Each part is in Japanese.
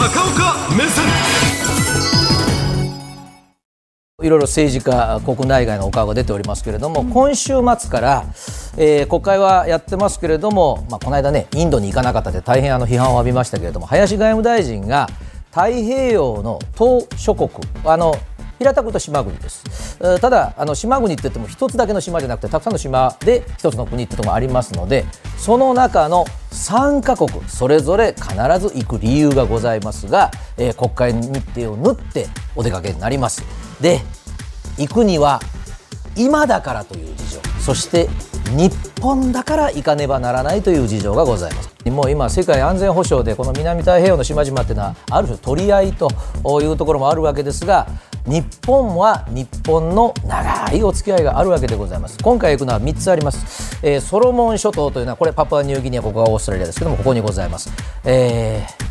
高岡目線。いろいろ政治家、国内外のお顔が出ておりますけれども、今週末から、えー、国会はやってますけれども、まあ、この間ね、インドに行かなかったで大変あの批判を浴びましたけれども、林外務大臣が太平洋の島諸国、あの平たく言うと島国です、ただあの島国って言っても一つだけの島じゃなくてたくさんの島で一つの国ってとこもありますのでその中の3カ国それぞれ必ず行く理由がございますが、えー、国会日程を縫ってお出かけになります。で行くには今だからという事情そして日本だから行かねばならないという事情がございます。もう今世界安全保障でこの南太平洋の島々っていうのはある種取り合いというところもあるわけですが日本は日本の長いお付き合いがあるわけでございます。今回行くのは3つあります、えー、ソロモン諸島というのはこれパプアニューギニアここがオーストラリアですけどもここにございます、えー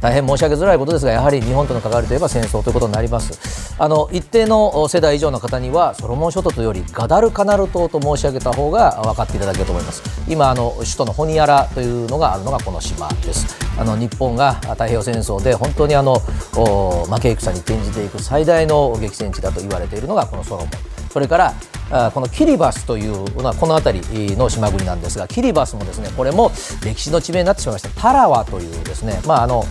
大変申し上げづらいことですがやはり日本との関わりといえば戦争ということになります。あの一定の世代以上の方にはソロモン諸島というよりガダルカナル島と申し上げた方が分かっていただけると思います。今あの首都のホニアラというのがあるのがこの島です。あの日本が太平洋戦争で本当にあの負け戦に転じていく最大の激戦地だと言われているのがこのソロモン。それからあこのキリバスというのはこの辺りの島国なんですがキリバスもですねこれも歴史の地名になってしまいましたタラワというですねまああの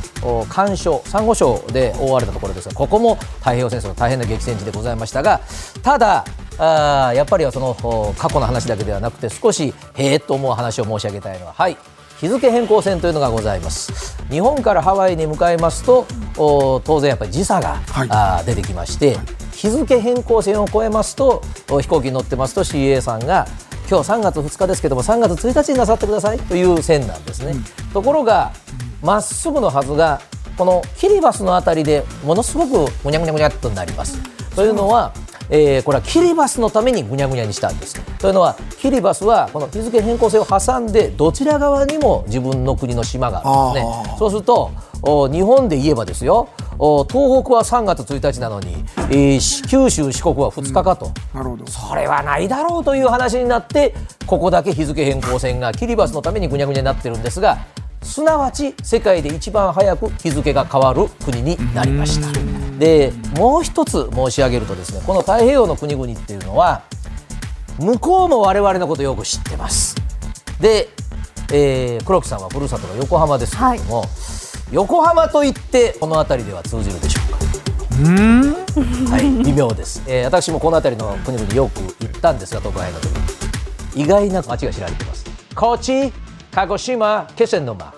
干渉サンゴ礁で覆われたところですがここも太平洋戦争の大変な激戦地でございましたがただあやっぱりはその過去の話だけではなくて少しへえっと思う話を申し上げたいのははい日付変更線というのがございます。日本からハワイに向かいますと当然やっぱり時差が、はい、出てきまして、日付変更線を越えますと飛行機に乗ってますと CA さんが今日3月2日ですけども3月1日になさってくださいという線なんですね、うん、ところがまっすぐのはずがこのキリバスの辺りでものすごくぐにゃぐにゃぐにゃっとなります。というのはえー、これはキリバスのためにぐにゃぐにゃにしたんです。というのはキリバスはこの日付変更線を挟んでどちら側にも自分の国の島があるんですね。そうすると日本で言えばですよ。東北は3月1日なのに、えー、九州四国は2日かと、うん、なるほど。それはないだろうという話になってここだけ日付変更線がキリバスのためにぐにゃぐにゃになってるんですがすなわち世界で一番早く日付が変わる国になりました。でもう一つ申し上げるとですねこの太平洋の国々っていうのは向こうも我々のことよく知ってます。で、えー、黒木さんはふるさとの横浜ですけれども、はい、横浜といってこの辺りでは通じるでしょうか。うん？はい微妙です、えー、私もこの辺りの国々よく行ったんですが特派員の時。意外な街が知られています。高知鹿児島気仙沼。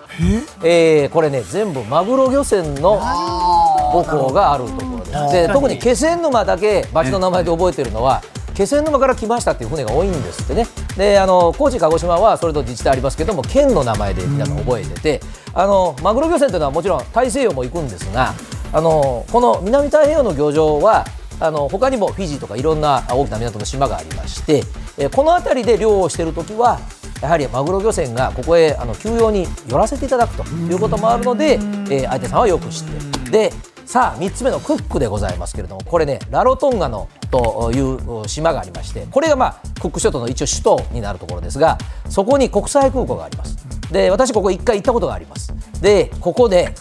えー、これね全部マグロ漁船の母港があるところです。で特に気仙沼だけ町の名前で覚えてるのは気仙沼から来ましたっていう船が多いんですってね。であの高知鹿児島はそれと自治体ありますけども県の名前で皆さん覚えててあのマグロ漁船というのはもちろん大西洋も行くんですがあのこの南太平洋の漁場はあの他にもフィジーとかいろんな大きな港の島がありまして、えこの辺りで漁をしている時はやはりマグロ漁船がここへあの休養に寄らせていただくということもあるので、えー、相手さんはよく知ってる。でさあ3つ目のクックでございますけれどもこれねラロトンガのという島がありましてこれがまあクック諸島の一応首都になるところですがそこに国際空港がありますで私ここ1回行ったことがあります。でここで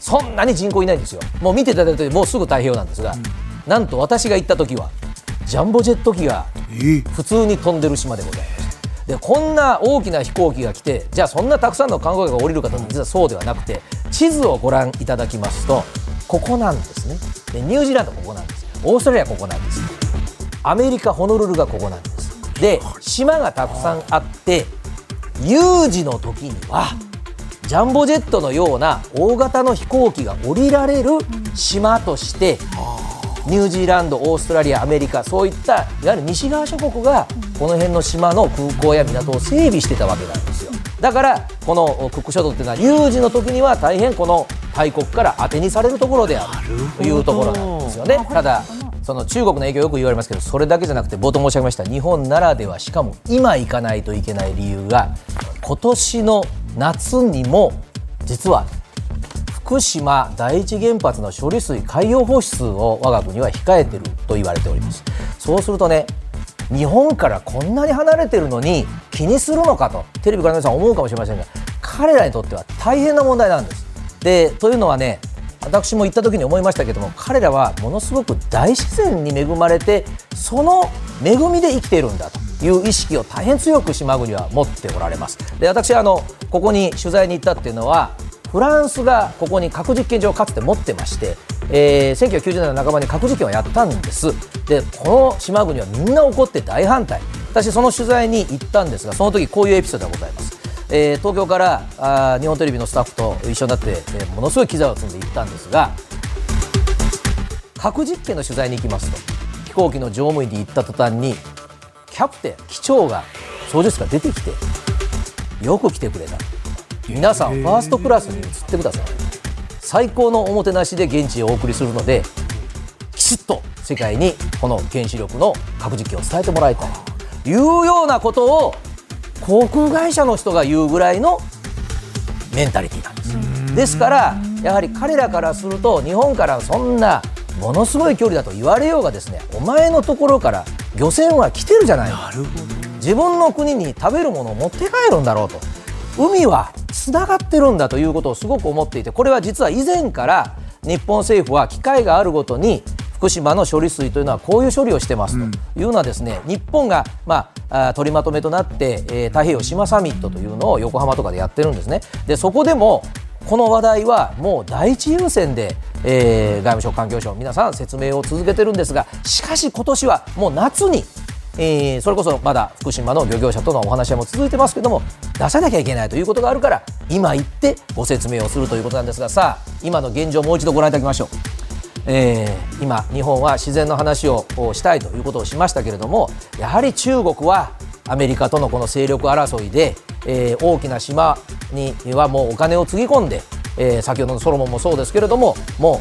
そんなに人口いないんですよ。もう見ていただいてもうすぐ太平洋なんですが、なんと私が行った時はジャンボジェット機が普通に飛んでる島でございますでこんな大きな飛行機が来てじゃあそんなたくさんの観光客が降りるかと実はそうではなくて地図をご覧いただきますとここなんですね。でニュージーランドここなんです。オーストラリアここなんです。アメリカホノルルがここなんです。で島がたくさんあって有事の時にはジャンボジェットのような大型の飛行機が降りられる島としてニュージーランドオーストラリアアメリカそういったいわゆる西側諸国がこの辺の島の空港や港を整備してたわけなんですよ。だからこのクック諸島っていうのは有事の時には大変この大国から当てにされるところであるというところなんですよね。ただその中国の影響よく言われますけどそれだけじゃなくて冒頭申し上げました日本ならではしかも今行かないといけない理由が今年の夏にも実は福島第一原発の処理水海洋放出を我が国は控えてると言われております。そうするとね日本からこんなに離れてるのに気にするのかと。テレビから皆さん思うかもしれませんが彼らにとっては大変な問題なんです。でというのはね私も行った時に思いましたけども彼らはものすごく大自然に恵まれてその恵みで生きているんだという意識を大変強く島国は持っておられます。で私あのここに取材に行ったっていうのはフランスがここに核実験場をかつて持ってまして、えー、1990年の半ばに核実験をやったんです。でこの島国はみんな怒って大反対。私その取材に行ったんですがその時こういうエピソードがございます。えー、東京からあ日本テレビのスタッフと一緒になって、えー、ものすごい機材を積んで行ったんですが核実験の取材に行きますと飛行機の乗務員に行った途端にキャプテン機長が操縦室から出てきてよく来てくれた。皆さんファーストクラスに移ってください。最高のおもてなしで現地へお送りするのできちっと世界にこの原子力の核実験を伝えてもらいたい。というようなことを航空会社の人が言うぐらいのメンタリティなんです。ですからやはり彼らからすると日本からそんなものすごい距離だと言われようがですねお前のところから漁船は来てるじゃないか自分の国に食べるものを持って帰るんだろうと。海はつながってるんだということをすごく思っていてこれは実は以前から日本政府は機会があるごとに福島の処理水というのはこういう処理をしてますというのはですね、日本が、まあ、取りまとめとなって、えー、太平洋島サミットというのを横浜とかでやってるんですね。でそこでもこの話題はもう第一優先で、えー、外務省、環境省皆さん説明を続けてるんですがしかし今年はもう夏にえー、それこそまだ福島の漁業者とのお話も続いてますけども出さなきゃいけないということがあるから今行ってご説明をするということなんですがさあ今の現状をもう一度ご覧いただきましょう。えー、今、日本は自然の話をしたいということをしましたけれどもやはり中国はアメリカとのこの勢力争いで、えー、大きな島にはもうお金をつぎ込んで、えー、先ほどのソロモンもそうですけれどもも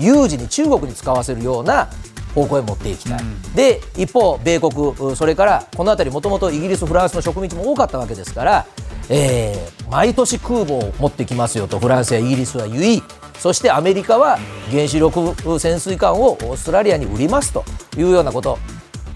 う有事に中国に使わせるような方向へ持っていきたい、うん、で一方、米国それからこの辺りもともとイギリス、フランスの植民地も多かったわけですから、えー、毎年空母を持ってきますよとフランスやイギリスは言いそしてアメリカは原子力潜水艦をオーストラリアに売りますというようなこと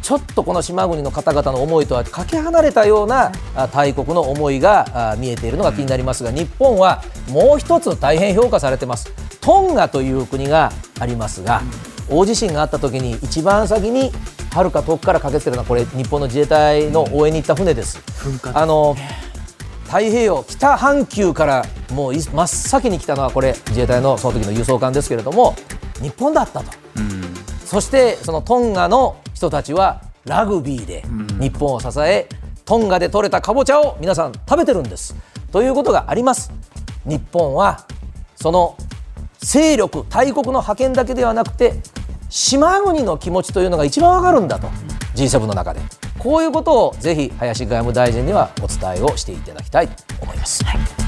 ちょっとこの島国の方々の思いとはかけ離れたような大国の思いが見えているのが気になりますが日本はもう一つ大変評価されてます。トンガという国がありますが大地震があった時に一番先にはるか遠くから駆けつけるのはこれ日本の自衛隊の応援に行った船です。あの太平洋北半球からもう真っ先に来たのはこれ自衛隊のその時の輸送艦ですけれども日本だったと、うん、そしてそのトンガの人たちはラグビーで日本を支え、トンガで採れたかぼちゃを皆さん食べてるんです。ということがあります。日本はその勢力大国の覇権だけではなくて島国の気持ちというのが一番わかるんだと G7 の中でこういうことをぜひ林外務大臣にはお伝えをしていただきたいと思います。はい